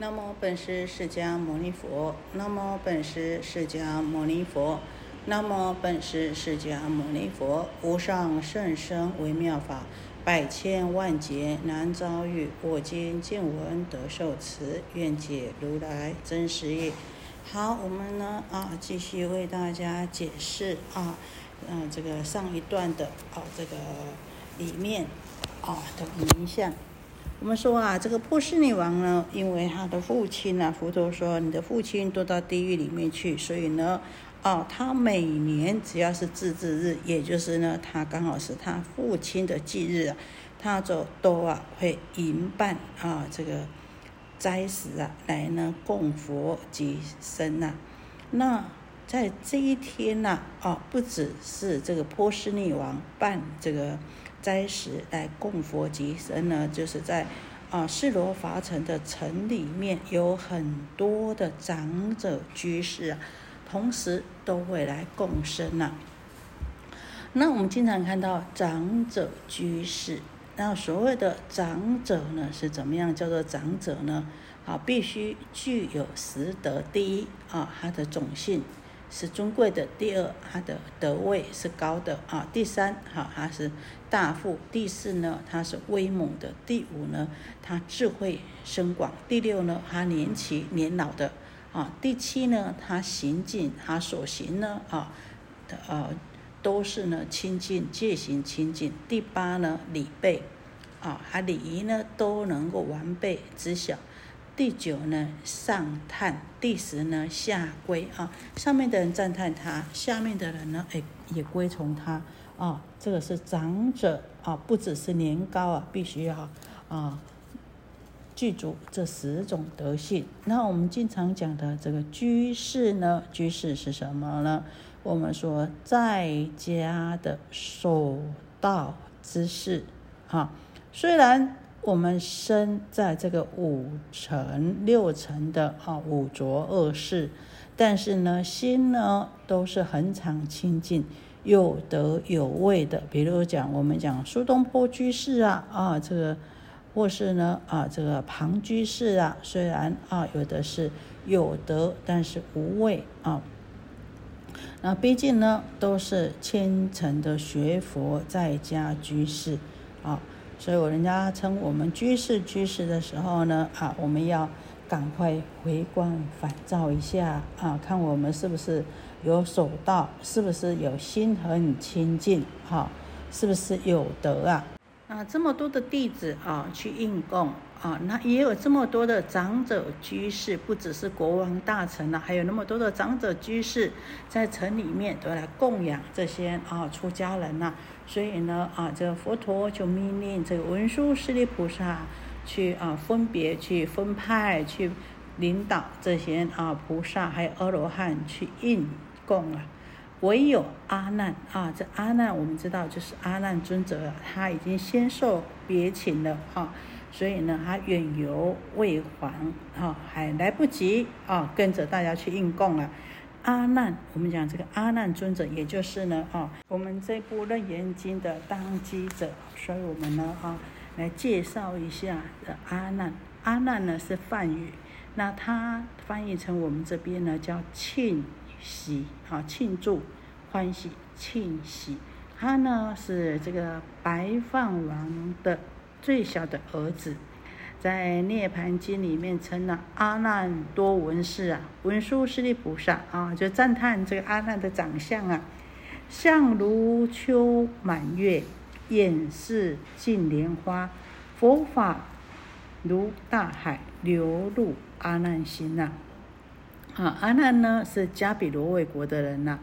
南无本师释迦牟尼佛，南无本师释迦牟尼佛，南无本师释迦牟尼佛。无上甚深微妙法，百千万劫难遭遇。我今见闻得受持，愿解如来真实义。好，我们呢啊，继续为大家解释啊，嗯，这个上一段的啊，这个里面啊的名相。我们说啊，这个波斯女王呢，因为她的父亲呢，佛陀说你的父亲都到地狱里面去，所以呢，啊，她每年只要是自治日，也就是呢，她刚好是她父亲的忌日啊，她就都啊会迎办啊这个斋食啊，来呢供佛及僧呐。那在这一天呐，啊，不只是这个波斯女王办这个。斋食来供佛及僧呢，就是在啊释罗伐城的城里面有很多的长者居士啊，同时都会来供僧呐。那我们经常看到长者居士，那所谓的长者呢是怎么样叫做长者呢？啊，必须具有十德，第一啊，他的种姓。是尊贵的，第二，他的德位是高的啊。第三，哈，他是大富。第四呢，他是威猛的。第五呢，他智慧深广。第六呢，他年轻年老的啊。第七呢，他行进，他所行呢啊的呃都是呢亲近戒行亲近。第八呢，礼备啊，他礼仪呢都能够完备知晓。第九呢，上叹；第十呢，下归啊。上面的人赞叹他，下面的人呢，哎，也归从他啊。这个是长者啊，不只是年高啊，必须要啊，具足这十种德性。那我们经常讲的这个居士呢，居士是什么呢？我们说在家的守道之士啊，虽然。我们生在这个五尘六尘的啊五浊恶世，但是呢，心呢都是恒常清净、有德有位的。比如讲，我们讲苏东坡居士啊啊，这个或是呢啊这个庞居士啊，虽然啊有的是有德，但是无位啊。那毕竟呢，都是虔诚的学佛在家居士啊。所以，人家称我们居士居士的时候呢，啊，我们要赶快回光返照一下啊，看我们是不是有守道，是不是有心和你亲近，哈，是不是有德啊？啊，这么多的弟子啊，去应供。啊，那也有这么多的长者居士，不只是国王大臣了，还有那么多的长者居士在城里面都来供养这些啊出家人呐。所以呢，啊，这个佛陀就命令这个文殊师利菩萨去啊分别去分派去领导这些啊菩萨还有阿罗汉去应供啊。唯有阿难啊，这阿难我们知道就是阿难尊者，他已经先受别请了啊。所以呢，他远游未还，哈，还来不及啊，跟着大家去应供了。阿难，我们讲这个阿难尊者，也就是呢，啊，我们这部《楞严经》的当机者，所以我们呢，啊，来介绍一下的阿难。阿难呢是梵语，那它翻译成我们这边呢叫庆喜，啊，庆祝、欢喜、庆喜。他呢是这个白饭王的。最小的儿子，在《涅盘经》里面称了阿难多闻士啊，文殊师利菩萨啊，就赞叹这个阿难的长相啊，相如秋满月，眼似净莲花，佛法如大海流入阿难心呐。啊，阿难呢是迦比罗卫国的人呐，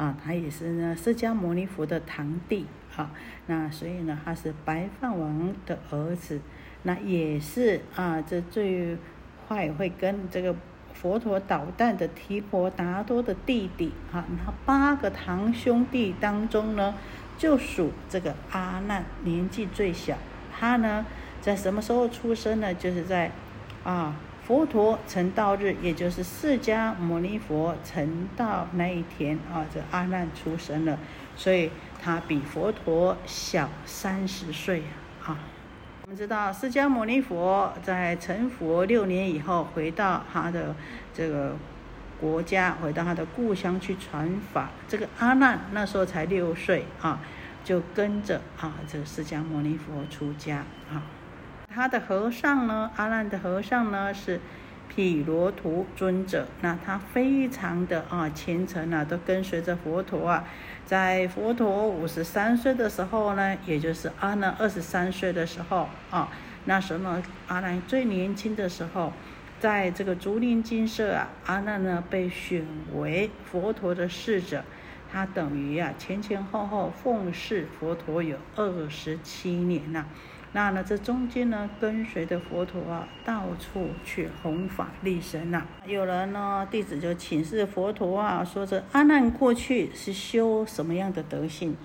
啊他也是呢释迦牟尼佛的堂弟。好，那所以呢，他是白饭王的儿子，那也是啊，这最坏会跟这个佛陀捣蛋的提婆达多的弟弟哈，那八个堂兄弟当中呢，就属这个阿难年纪最小。他呢，在什么时候出生呢？就是在啊佛陀成道日，也就是释迦牟尼佛成道那一天啊，这阿难出生了，所以。他比佛陀小三十岁啊！我们知道释迦牟尼佛在成佛六年以后，回到他的这个国家，回到他的故乡去传法。这个阿难那时候才六岁啊，就跟着啊这个释迦牟尼佛出家啊。他的和尚呢，阿难的和尚呢是毗罗图尊者，那他非常的啊虔诚啊，都跟随着佛陀啊。在佛陀五十三岁的时候呢，也就是阿难二十三岁的时候啊，那时候呢，阿难最年轻的时候，在这个竹林精舍啊，阿难呢被选为佛陀的侍者，他等于啊前前后后奉侍佛陀有二十七年呐。那呢，这中间呢，跟随着佛陀啊，到处去弘法利生呐。有人呢，弟子就请示佛陀啊，说这阿难过去是修什么样的德性？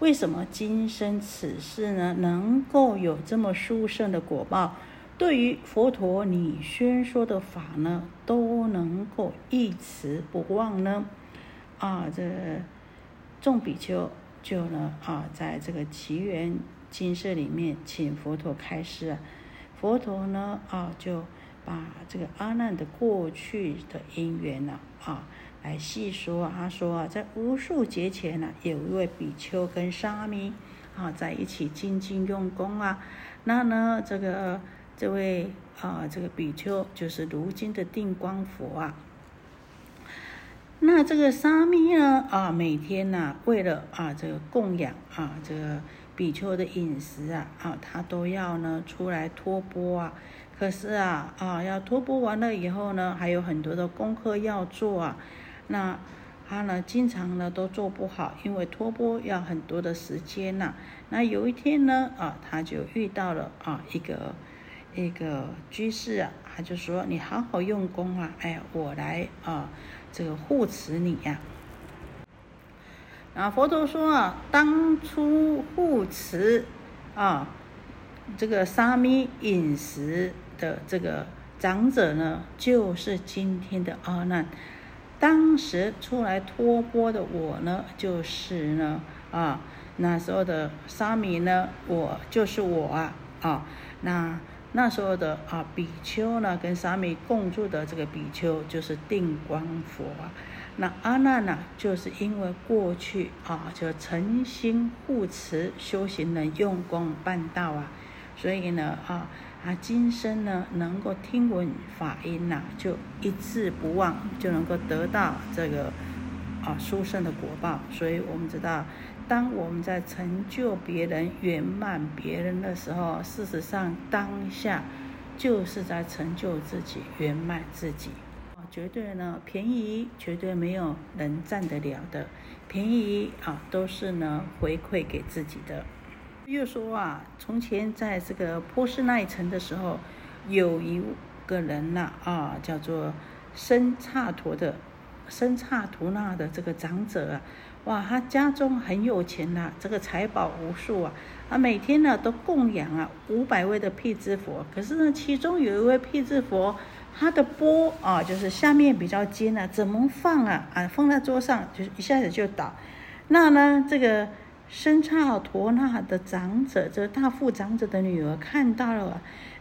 为什么今生此世呢，能够有这么殊胜的果报？对于佛陀你宣说的法呢，都能够一词不忘呢？啊，这众比丘就呢啊，在这个奇缘。金色里面，请佛陀开示啊，佛陀呢啊，就把这个阿难的过去的因缘呢啊，来细说。他说啊，在无数劫前呢，有一位比丘跟沙弥啊在一起精进用功啊，那呢这个这位啊这个比丘就是如今的定光佛啊。那这个沙弥呢啊，每天呢为了啊这个供养啊这个。比丘的饮食啊，啊，他都要呢出来托钵啊。可是啊，啊，要托钵完了以后呢，还有很多的功课要做啊。那他呢，经常呢都做不好，因为托钵要很多的时间呐。那有一天呢，啊，他就遇到了啊一个一个居士啊，他就说：“你好好用功啊，哎，我来啊，这个护持你呀。”，啊佛陀说啊，当初护持啊这个沙弥饮食的这个长者呢，就是今天的阿难。当时出来托钵的我呢，就是呢啊那时候的沙弥呢，我就是我啊啊那那时候的啊比丘呢，跟沙弥共住的这个比丘就是定光佛啊。那阿难呢，就是因为过去啊，就诚心护持修行人用功办道啊，所以呢啊，他今生呢能够听闻法音呐，就一字不忘，就能够得到这个啊殊胜的果报。所以我们知道，当我们在成就别人、圆满别人的时候，事实上当下就是在成就自己、圆满自己。绝对呢，便宜绝对没有人占得了的，便宜啊都是呢回馈给自己的。又说啊，从前在这个波斯那一城的时候，有一个人呐啊，叫做生刹陀的生刹图那的这个长者啊，哇，他家中很有钱呐，这个财宝无数啊，他每天呢都供养啊五百位的辟支佛，可是呢，其中有一位辟支佛。它的钵啊，就是下面比较尖啊，怎么放啊？啊，放在桌上就是一下子就倒。那呢，这个生刹陀那的长者，这个大富长者的女儿看到了，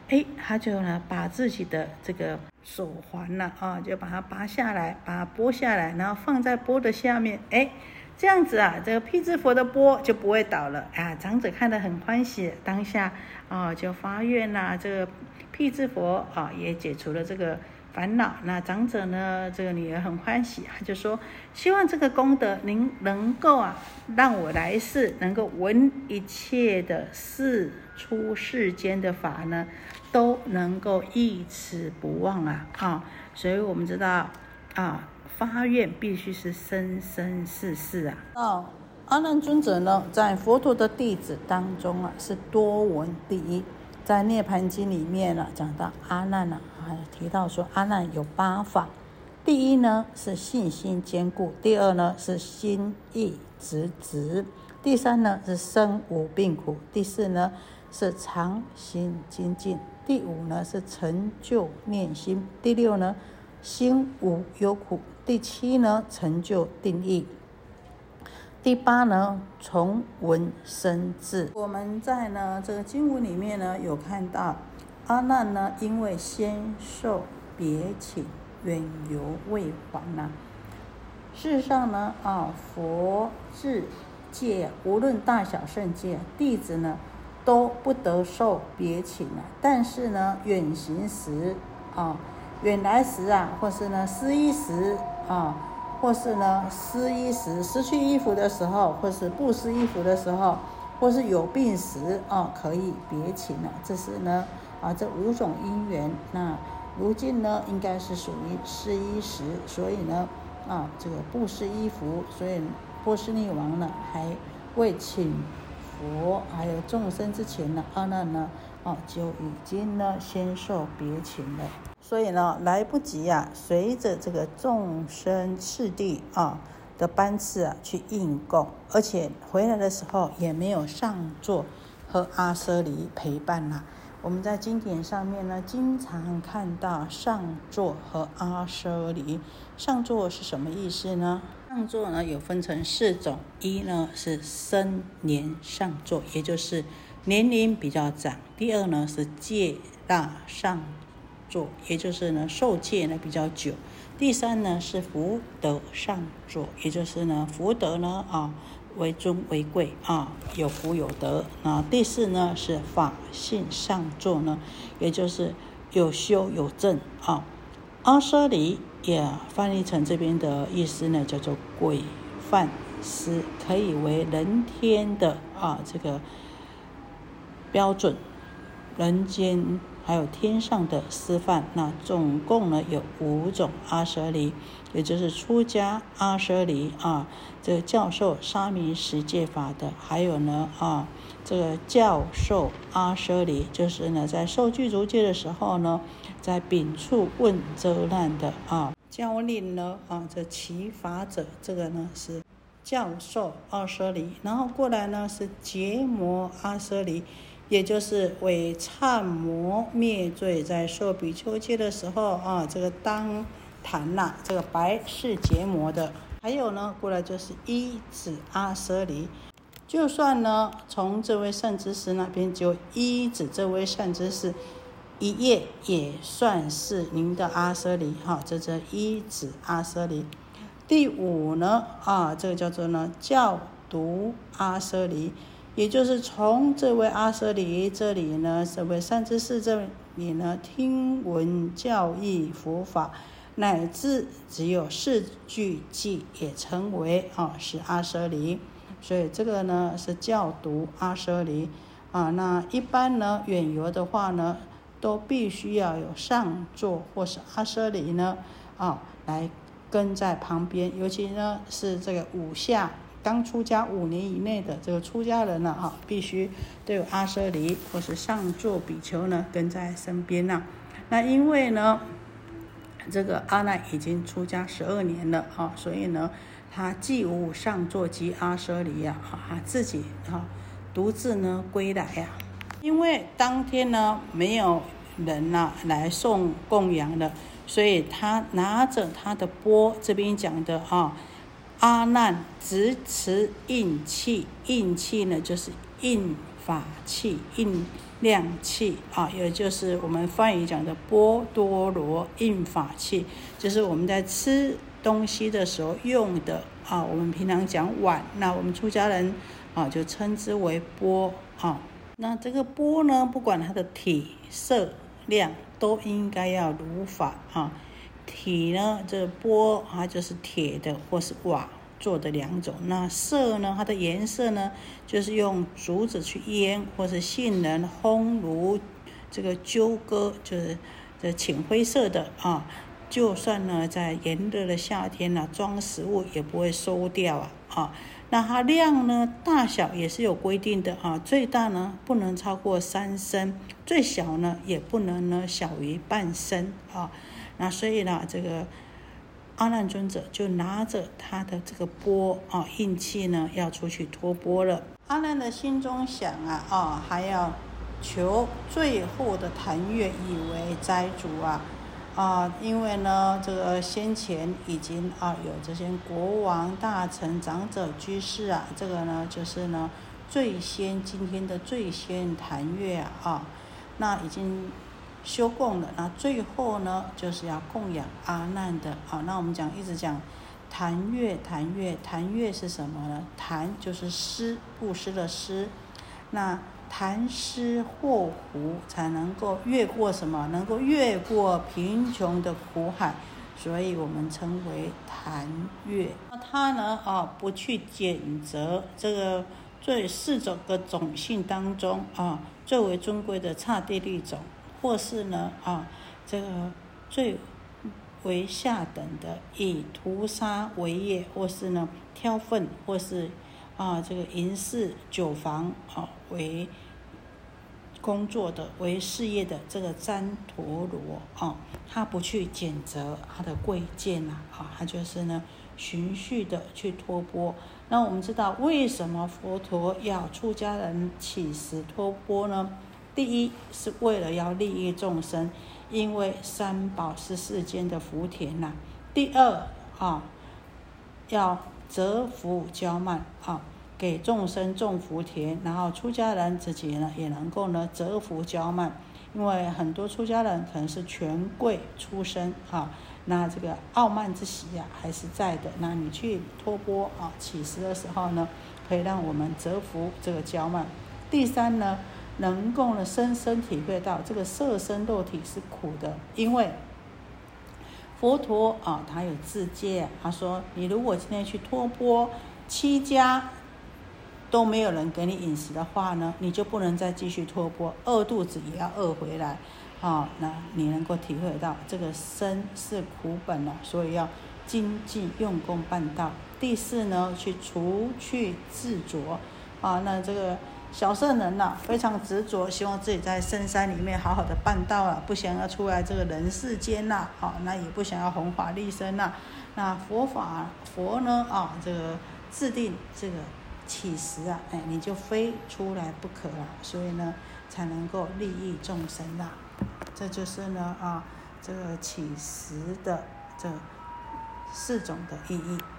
哎，他就呢把自己的这个手环呢啊，就把它拔下来，把它剥下来，然后放在钵的下面，哎，这样子啊，这个辟支佛的钵就不会倒了啊。长者看得很欢喜，当下啊就发愿呐，这个。辟支佛啊，也解除了这个烦恼。那长者呢，这个女儿很欢喜，他就说：希望这个功德您能够啊，让我来世能够闻一切的世出世间的法呢，都能够一此不忘啊！啊，所以我们知道啊，发愿必须是生生世世啊。哦，阿难尊者呢，在佛陀的弟子当中啊，是多闻第一。在《涅盘经》里面呢，讲到阿难呢，还提到说阿难有八法。第一呢是信心坚固，第二呢是心意直直，第三呢是身无病苦，第四呢是常心精进，第五呢是成就念心，第六呢心无忧苦，第七呢成就定义，第八呢，从文生智。我们在呢这个经文里面呢有看到，阿难呢因为先受别请，远游未还呐。事实上呢啊，佛智戒无论大小圣戒，弟子呢都不得受别请啊。但是呢，远行时啊，远来时啊，或是呢失意时啊。或是呢，失衣时失去衣服的时候，或是不失衣服的时候，或是有病时啊，可以别请了。这是呢啊，这五种因缘。那如今呢，应该是属于失衣时，所以呢啊，这个不失衣服，所以波斯匿王呢还未请佛还有众生之前呢，阿难呢啊就已经呢先受别请了。所以呢，来不及啊，随着这个众生次第啊的班次啊去应供，而且回来的时候也没有上座和阿舍离陪伴呐。我们在经典上面呢，经常看到上座和阿舍离。上座是什么意思呢？上座呢有分成四种，一呢是生年上座，也就是年龄比较长；第二呢是戒大上。座，也就是呢受戒呢比较久。第三呢是福德上座，也就是呢福德呢啊为尊为贵啊有福有德。那第四呢是法性上座呢，也就是有修有正啊。阿舍离也翻译成这边的意思呢叫做规范师，可以为人天的啊这个标准，人间。还有天上的师范，那总共呢有五种阿舍离，也就是出家阿舍离啊，这个教授沙弥十戒法的，还有呢啊，这个教授阿舍离，就是呢在受具足戒的时候呢，在丙处问遮难的啊，教令呢啊这其法者，这个呢是教授阿舍离，然后过来呢是结魔阿舍离。也就是为忏魔灭罪，在受比丘戒的时候啊，这个当谈呐，这个白是结魔的。还有呢，过来就是一子阿舍离，就算呢从这位善知识那边就一子这位善知识一夜也算是您的阿舍离哈，这叫一子阿舍离。第五呢啊，这个叫做呢教读阿舍离。也就是从这位阿舍离这里呢，这位善知识这里呢，听闻教义佛法，乃至只有四句偈也称为啊是阿舍离，所以这个呢是教读阿舍离啊。那一般呢远游的话呢，都必须要有上座或是阿舍离呢啊来跟在旁边，尤其呢是这个五下。刚出家五年以内的这个出家人呢，哈，必须都有阿舍离或是上座比丘呢跟在身边呐。那因为呢，这个阿难已经出家十二年了哈，所以呢，他既无上座及阿舍离呀，啊，自己哈独自呢归来呀。因为当天呢没有人呐来送供养的，所以他拿着他的钵，这边讲的哈。阿难直持印器，印器呢就是印法器、印量器啊，也就是我们翻译讲的波多罗印法器，就是我们在吃东西的时候用的啊。我们平常讲碗，那我们出家人啊就称之为钵啊。那这个钵呢，不管它的体色量，都应该要如法啊。体呢，这钵它就是铁的或是瓦做的两种。那色呢，它的颜色呢，就是用竹子去腌，或是杏仁烘炉这个鸠割，就是这浅灰色的啊。就算呢在炎热的夏天呢，装食物也不会馊掉啊啊。那它量呢，大小也是有规定的啊，最大呢不能超过三升，最小呢也不能呢小于半升啊。那所以呢，这个阿难尊者就拿着他的这个钵啊，印器呢，要出去托钵了。阿难的心中想啊，啊，还要求最后的檀月，以为斋主啊，啊，因为呢，这个先前已经啊有这些国王、大臣、长者、居士啊，这个呢就是呢最先今天的最先坛乐啊，那已经修供的，那最后呢就是要供养阿难的啊。那我们讲一直讲檀月，檀月，檀月是什么呢？檀就是施布施的施，那。谈诗祸福，才能够越过什么？能够越过贫穷的苦海，所以我们称为檀越。那他呢？啊，不去谴责这个最四种的种性当中啊，最为尊贵的刹帝利种，或是呢啊，这个最为下等的以屠杀为业，或是呢挑粪，或是。啊，这个银饰酒房啊，为工作的、为事业的这个旃陀罗啊，他不去拣择他的贵贱呐，啊，他就是呢循序的去托钵。那我们知道为什么佛陀要出家人起时托钵呢？第一是为了要利益众生，因为三宝是世间的福田呐。第二啊，要。折福交慢啊，给众生种福田，然后出家人自己呢也能够呢折福交慢，因为很多出家人可能是权贵出身啊，那这个傲慢之习呀还是在的。那你去托钵啊起食的时候呢，可以让我们折福这个交慢。第三呢，能够呢深深体会到这个色身肉体是苦的，因为。佛陀啊，他有自戒，他说：你如果今天去托钵，七家都没有人给你饮食的话呢，你就不能再继续托钵，饿肚子也要饿回来，啊，那你能够体会到这个生是苦本了，所以要精进用功办道。第四呢，去除去自着，啊，那这个。小圣人呐，非常执着，希望自己在深山里面好好的办道啊，不想要出来这个人世间呐，好，那也不想要弘法利生呐。那佛法佛呢啊，这个制定这个起食啊，哎，你就非出来不可了，所以呢，才能够利益众生呐。这就是呢啊，这个起时的这。四种的意义。